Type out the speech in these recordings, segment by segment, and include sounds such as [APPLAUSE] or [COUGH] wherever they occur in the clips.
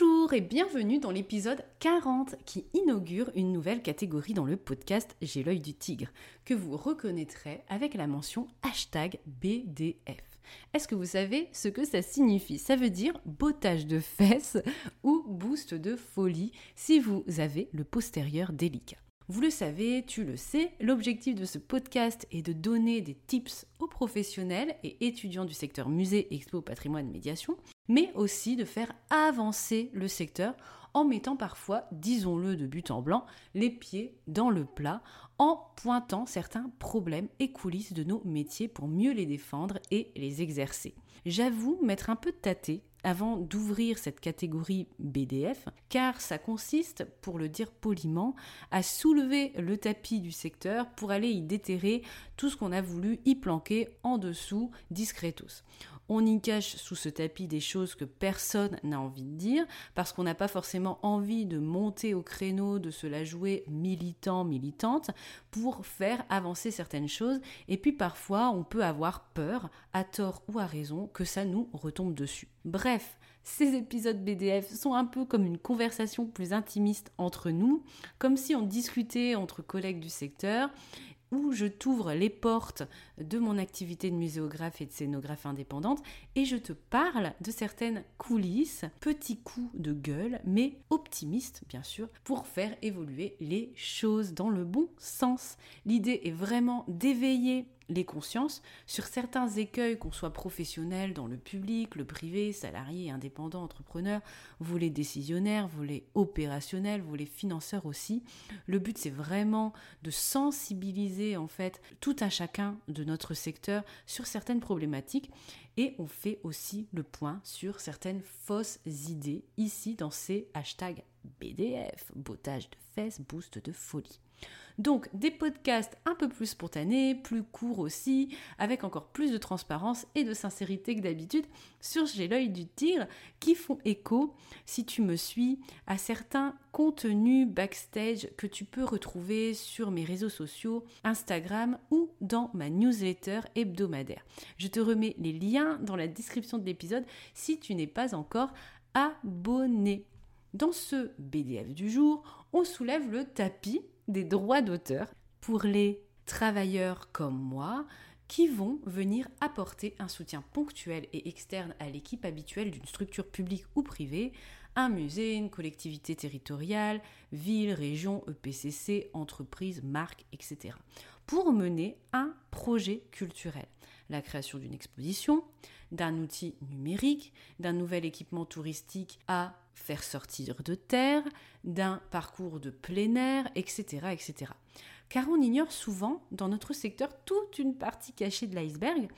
Bonjour et bienvenue dans l'épisode 40 qui inaugure une nouvelle catégorie dans le podcast J'ai l'œil du tigre que vous reconnaîtrez avec la mention hashtag BDF. Est-ce que vous savez ce que ça signifie? Ça veut dire bottage de fesses [LAUGHS] ou boost de folie si vous avez le postérieur délicat. Vous le savez, tu le sais, l'objectif de ce podcast est de donner des tips aux professionnels et étudiants du secteur musée, expo, patrimoine, médiation, mais aussi de faire avancer le secteur en mettant parfois, disons-le de but en blanc, les pieds dans le plat, en pointant certains problèmes et coulisses de nos métiers pour mieux les défendre et les exercer. J'avoue m'être un peu tâté avant d'ouvrir cette catégorie BDF, car ça consiste, pour le dire poliment, à soulever le tapis du secteur pour aller y déterrer tout ce qu'on a voulu y planquer en dessous discretos. On y cache sous ce tapis des choses que personne n'a envie de dire, parce qu'on n'a pas forcément envie de monter au créneau, de se la jouer militant, militante, pour faire avancer certaines choses. Et puis parfois, on peut avoir peur, à tort ou à raison, que ça nous retombe dessus. Bref, ces épisodes BDF sont un peu comme une conversation plus intimiste entre nous, comme si on discutait entre collègues du secteur où je t'ouvre les portes de mon activité de muséographe et de scénographe indépendante et je te parle de certaines coulisses, petits coups de gueule, mais optimistes bien sûr, pour faire évoluer les choses dans le bon sens. L'idée est vraiment d'éveiller les consciences sur certains écueils, qu'on soit professionnel dans le public, le privé, salarié, indépendant, entrepreneur, vous les opérationnels, vous les financeurs aussi. Le but c'est vraiment de sensibiliser en fait tout un chacun de notre secteur sur certaines problématiques et on fait aussi le point sur certaines fausses idées ici dans ces hashtags BDF, bottage de fesses, boost de folie. Donc des podcasts un peu plus spontanés, plus courts aussi, avec encore plus de transparence et de sincérité que d'habitude sur J'ai l'œil du tigre, qui font écho, si tu me suis, à certains contenus backstage que tu peux retrouver sur mes réseaux sociaux, Instagram ou dans ma newsletter hebdomadaire. Je te remets les liens dans la description de l'épisode si tu n'es pas encore abonné. Dans ce BDF du jour, on soulève le tapis des droits d'auteur pour les travailleurs comme moi qui vont venir apporter un soutien ponctuel et externe à l'équipe habituelle d'une structure publique ou privée, un musée, une collectivité territoriale, ville, région, EPCC, entreprise, marque, etc. pour mener un projet culturel. La création d'une exposition, d'un outil numérique, d'un nouvel équipement touristique à faire sortir de terre, d'un parcours de plein air, etc., etc. Car on ignore souvent dans notre secteur toute une partie cachée de l'iceberg.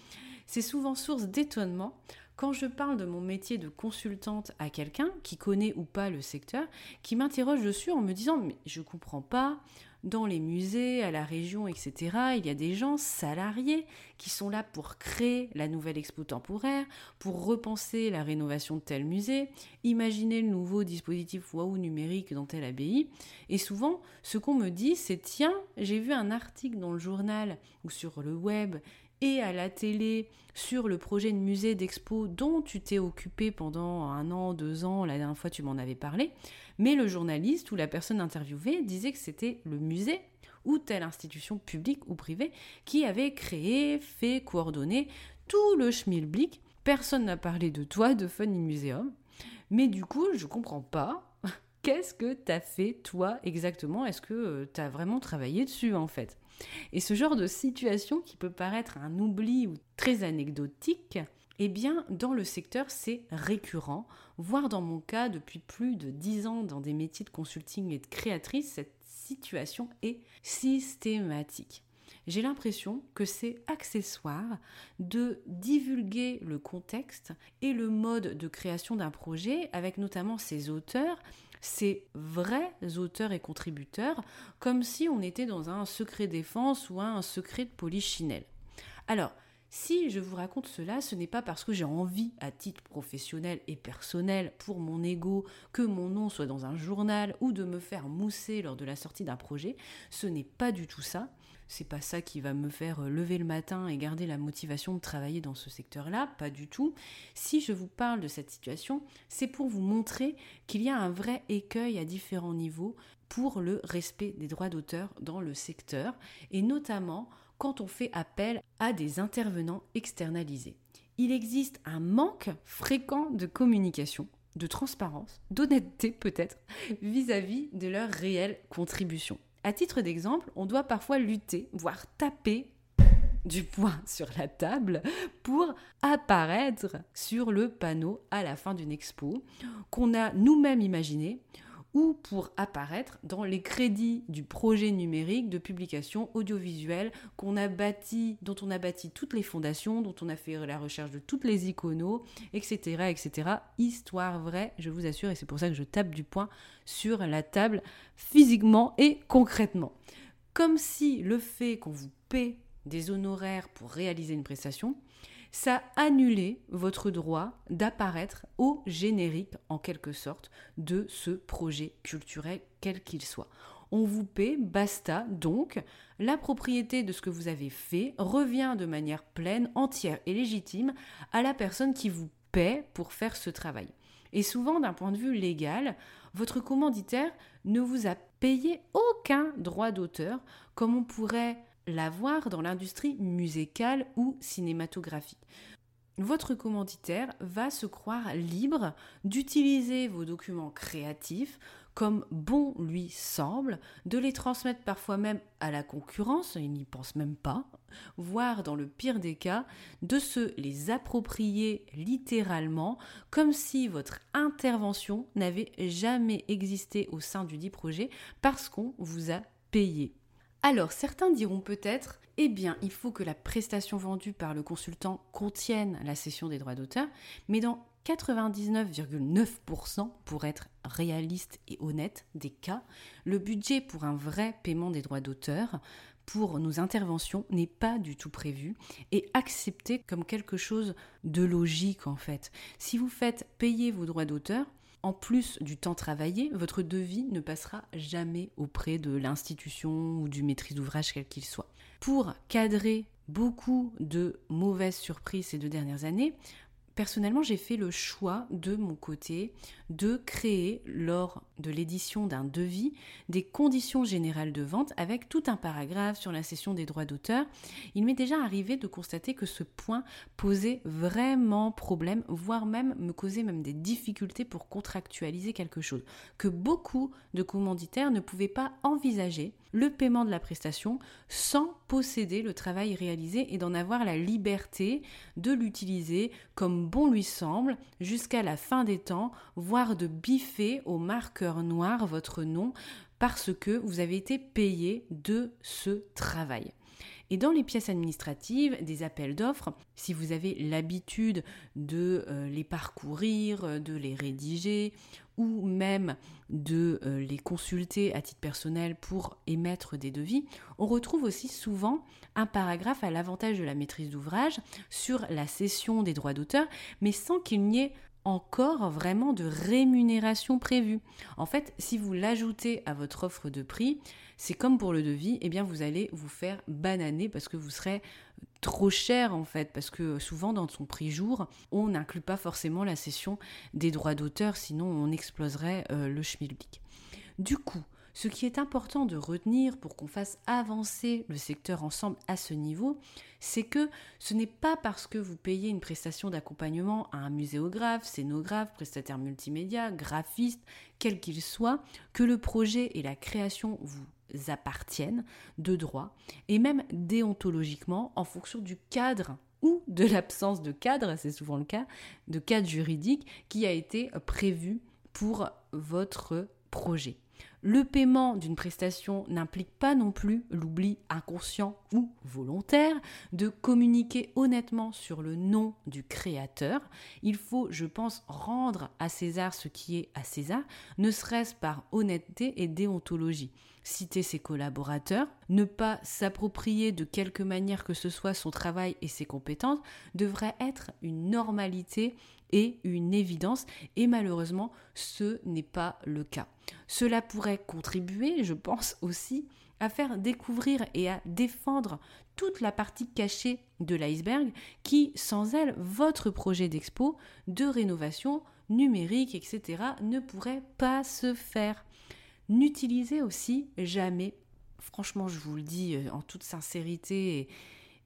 C'est souvent source d'étonnement quand je parle de mon métier de consultante à quelqu'un qui connaît ou pas le secteur, qui m'interroge dessus en me disant mais je comprends pas, dans les musées, à la région, etc., il y a des gens salariés qui sont là pour créer la nouvelle expo temporaire, pour repenser la rénovation de tel musée, imaginer le nouveau dispositif waouh numérique dans telle abbaye. Et souvent, ce qu'on me dit, c'est tiens, j'ai vu un article dans le journal ou sur le web et à la télé sur le projet de musée d'expo dont tu t'es occupé pendant un an, deux ans, la dernière fois tu m'en avais parlé, mais le journaliste ou la personne interviewée disait que c'était le musée ou telle institution publique ou privée qui avait créé, fait, coordonné tout le schmilblick. Personne n'a parlé de toi, de Funny Museum. Mais du coup, je comprends pas. [LAUGHS] Qu'est-ce que t'as fait toi exactement? Est-ce que euh, t'as vraiment travaillé dessus en fait? Et ce genre de situation qui peut paraître un oubli ou très anecdotique eh bien, dans le secteur, c'est récurrent, voire dans mon cas, depuis plus de 10 ans dans des métiers de consulting et de créatrice, cette situation est systématique. J'ai l'impression que c'est accessoire de divulguer le contexte et le mode de création d'un projet avec notamment ses auteurs, ses vrais auteurs et contributeurs, comme si on était dans un secret défense ou un secret de polichinelle. Alors, si je vous raconte cela, ce n'est pas parce que j'ai envie, à titre professionnel et personnel, pour mon ego, que mon nom soit dans un journal ou de me faire mousser lors de la sortie d'un projet. Ce n'est pas du tout ça. C'est pas ça qui va me faire euh, lever le matin et garder la motivation de travailler dans ce secteur-là, pas du tout. Si je vous parle de cette situation, c'est pour vous montrer qu'il y a un vrai écueil à différents niveaux pour le respect des droits d'auteur dans le secteur et notamment quand on fait appel à des intervenants externalisés. Il existe un manque fréquent de communication, de transparence, d'honnêteté peut-être, vis-à-vis de leur réelle contribution. À titre d'exemple, on doit parfois lutter, voire taper du poing [LAUGHS] sur la table pour apparaître sur le panneau à la fin d'une expo qu'on a nous-mêmes imaginé ou pour apparaître dans les crédits du projet numérique de publication audiovisuelle qu'on a bâti, dont on a bâti toutes les fondations, dont on a fait la recherche de toutes les iconos, etc., etc. Histoire vraie, je vous assure, et c'est pour ça que je tape du poing sur la table physiquement et concrètement. Comme si le fait qu'on vous paie des honoraires pour réaliser une prestation, ça annulait votre droit d'apparaître au générique, en quelque sorte, de ce projet culturel, quel qu'il soit. On vous paie, basta, donc la propriété de ce que vous avez fait revient de manière pleine, entière et légitime à la personne qui vous paie pour faire ce travail. Et souvent, d'un point de vue légal, votre commanditaire ne vous a payé aucun droit d'auteur, comme on pourrait l'avoir dans l'industrie musicale ou cinématographique. Votre commanditaire va se croire libre d'utiliser vos documents créatifs comme bon lui semble, de les transmettre parfois même à la concurrence, il n'y pense même pas, voire dans le pire des cas, de se les approprier littéralement comme si votre intervention n'avait jamais existé au sein du dit projet parce qu'on vous a payé. Alors certains diront peut-être, eh bien il faut que la prestation vendue par le consultant contienne la cession des droits d'auteur, mais dans 99,9% pour être réaliste et honnête des cas, le budget pour un vrai paiement des droits d'auteur pour nos interventions n'est pas du tout prévu et accepté comme quelque chose de logique en fait. Si vous faites payer vos droits d'auteur, en plus du temps travaillé, votre devis ne passera jamais auprès de l'institution ou du maîtrise d'ouvrage quel qu'il soit. Pour cadrer beaucoup de mauvaises surprises ces deux dernières années, Personnellement, j'ai fait le choix de mon côté de créer, lors de l'édition d'un devis, des conditions générales de vente avec tout un paragraphe sur la cession des droits d'auteur. Il m'est déjà arrivé de constater que ce point posait vraiment problème, voire même me causait même des difficultés pour contractualiser quelque chose, que beaucoup de commanditaires ne pouvaient pas envisager le paiement de la prestation sans posséder le travail réalisé et d'en avoir la liberté de l'utiliser comme bon lui semble jusqu'à la fin des temps, voire de biffer au marqueur noir votre nom parce que vous avez été payé de ce travail. Et dans les pièces administratives, des appels d'offres, si vous avez l'habitude de euh, les parcourir, de les rédiger, ou même de euh, les consulter à titre personnel pour émettre des devis, on retrouve aussi souvent un paragraphe à l'avantage de la maîtrise d'ouvrage sur la cession des droits d'auteur, mais sans qu'il n'y ait encore vraiment de rémunération prévue. En fait, si vous l'ajoutez à votre offre de prix, c'est comme pour le devis, eh bien vous allez vous faire bananer parce que vous serez trop cher en fait, parce que souvent dans son prix jour, on n'inclut pas forcément la cession des droits d'auteur, sinon on exploserait euh, le schmilblick. Du coup, ce qui est important de retenir pour qu'on fasse avancer le secteur ensemble à ce niveau, c'est que ce n'est pas parce que vous payez une prestation d'accompagnement à un muséographe, scénographe, prestataire multimédia, graphiste, quel qu'il soit, que le projet et la création vous appartiennent de droit et même déontologiquement en fonction du cadre ou de l'absence de cadre, c'est souvent le cas, de cadre juridique qui a été prévu pour votre projet. Le paiement d'une prestation n'implique pas non plus l'oubli inconscient ou volontaire de communiquer honnêtement sur le nom du créateur. Il faut, je pense, rendre à César ce qui est à César, ne serait-ce par honnêteté et déontologie. Citer ses collaborateurs, ne pas s'approprier de quelque manière que ce soit son travail et ses compétences devrait être une normalité et une évidence et malheureusement ce n'est pas le cas. Cela pourrait contribuer, je pense aussi, à faire découvrir et à défendre toute la partie cachée de l'iceberg qui, sans elle, votre projet d'expo, de rénovation numérique, etc., ne pourrait pas se faire. N'utilisez aussi jamais, franchement je vous le dis euh, en toute sincérité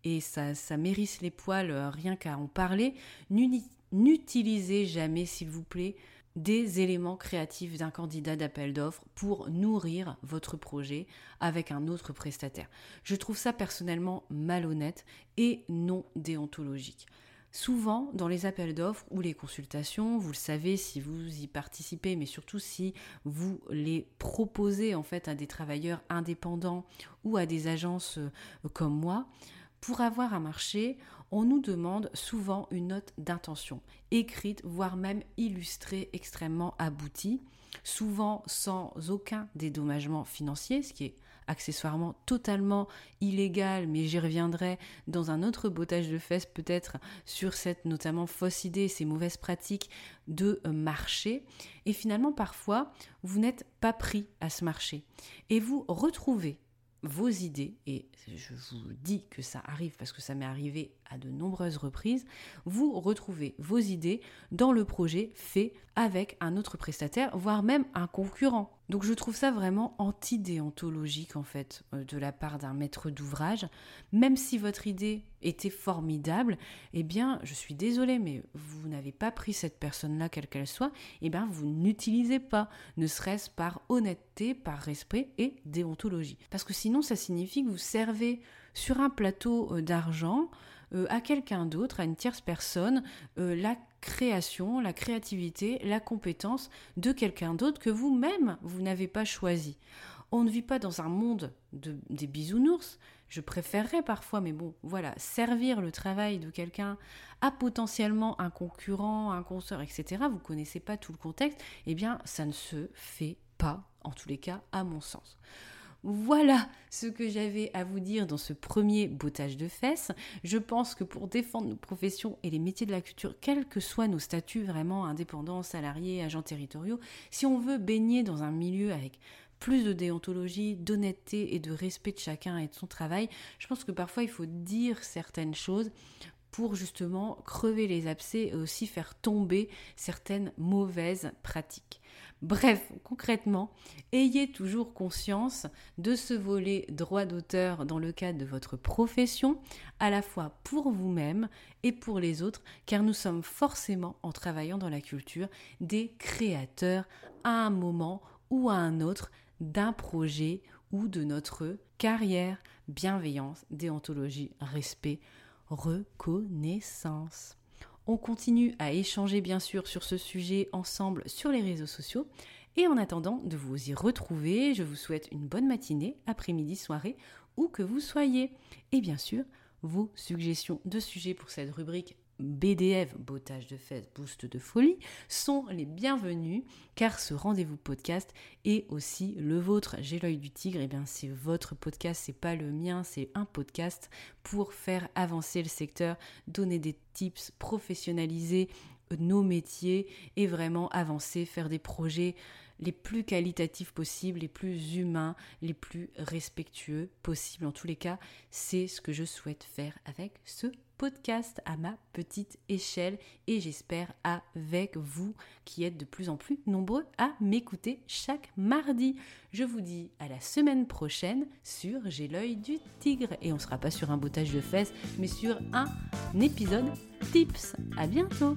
et, ça, ça mérisse les poils euh, rien qu'à en parler, n'utilisez jamais s'il vous plaît des éléments créatifs d'un candidat d'appel d'offres pour nourrir votre projet avec un autre prestataire. Je trouve ça personnellement malhonnête et non déontologique. Souvent, dans les appels d'offres ou les consultations, vous le savez si vous y participez, mais surtout si vous les proposez en fait à des travailleurs indépendants ou à des agences euh, comme moi, pour avoir un marché, on nous demande souvent une note d'intention, écrite, voire même illustrée, extrêmement aboutie, souvent sans aucun dédommagement financier, ce qui est accessoirement totalement illégal, mais j'y reviendrai dans un autre bottage de fesses peut-être sur cette notamment fausse idée, ces mauvaises pratiques de marché. Et finalement, parfois, vous n'êtes pas pris à ce marché. Et vous retrouvez vos idées, et je vous dis que ça arrive parce que ça m'est arrivé à de nombreuses reprises, vous retrouvez vos idées dans le projet fait avec un autre prestataire, voire même un concurrent. Donc je trouve ça vraiment antidéontologique en fait euh, de la part d'un maître d'ouvrage. Même si votre idée était formidable, eh bien je suis désolée mais vous n'avez pas pris cette personne-là quelle qu'elle soit, eh bien vous n'utilisez pas, ne serait-ce par honnêteté, par respect et déontologie. Parce que sinon ça signifie que vous servez sur un plateau euh, d'argent euh, à quelqu'un d'autre, à une tierce personne, euh, la création, la créativité, la compétence de quelqu'un d'autre que vous-même, vous, n'avez pas choisi. On ne vit pas dans un monde de, des bisounours. Je préférerais parfois, mais bon, voilà, servir le travail de quelqu'un à potentiellement un concurrent, un consoeur, etc. Vous connaissez pas tout le contexte. Eh bien, ça ne se fait pas, en tous les cas, à mon sens. Voilà ce que j'avais à vous dire dans ce premier bottage de fesses. Je pense que pour défendre nos professions et les métiers de la culture, quels que soient nos statuts vraiment indépendants, salariés, agents territoriaux, si on veut baigner dans un milieu avec plus de déontologie, d'honnêteté et de respect de chacun et de son travail, je pense que parfois il faut dire certaines choses pour justement crever les abcès et aussi faire tomber certaines mauvaises pratiques. Bref, concrètement, ayez toujours conscience de ce volet droit d'auteur dans le cadre de votre profession, à la fois pour vous-même et pour les autres, car nous sommes forcément, en travaillant dans la culture, des créateurs à un moment ou à un autre d'un projet ou de notre carrière, bienveillance, déontologie, respect, reconnaissance. On continue à échanger bien sûr sur ce sujet ensemble sur les réseaux sociaux. Et en attendant de vous y retrouver, je vous souhaite une bonne matinée, après-midi, soirée, où que vous soyez. Et bien sûr, vos suggestions de sujets pour cette rubrique BDF, bottage de fesses, boost de folie, sont les bienvenus car ce rendez-vous podcast est aussi le vôtre. J'ai l'œil du tigre, et eh bien c'est votre podcast, c'est pas le mien, c'est un podcast pour faire avancer le secteur, donner des tips, professionnaliser nos métiers et vraiment avancer, faire des projets les plus qualitatifs possibles, les plus humains, les plus respectueux possibles. En tous les cas, c'est ce que je souhaite faire avec ce podcast à ma petite échelle et j'espère avec vous qui êtes de plus en plus nombreux à m'écouter chaque mardi. Je vous dis à la semaine prochaine sur J'ai l'œil du tigre et on sera pas sur un boutage de fesses mais sur un épisode tips. À bientôt.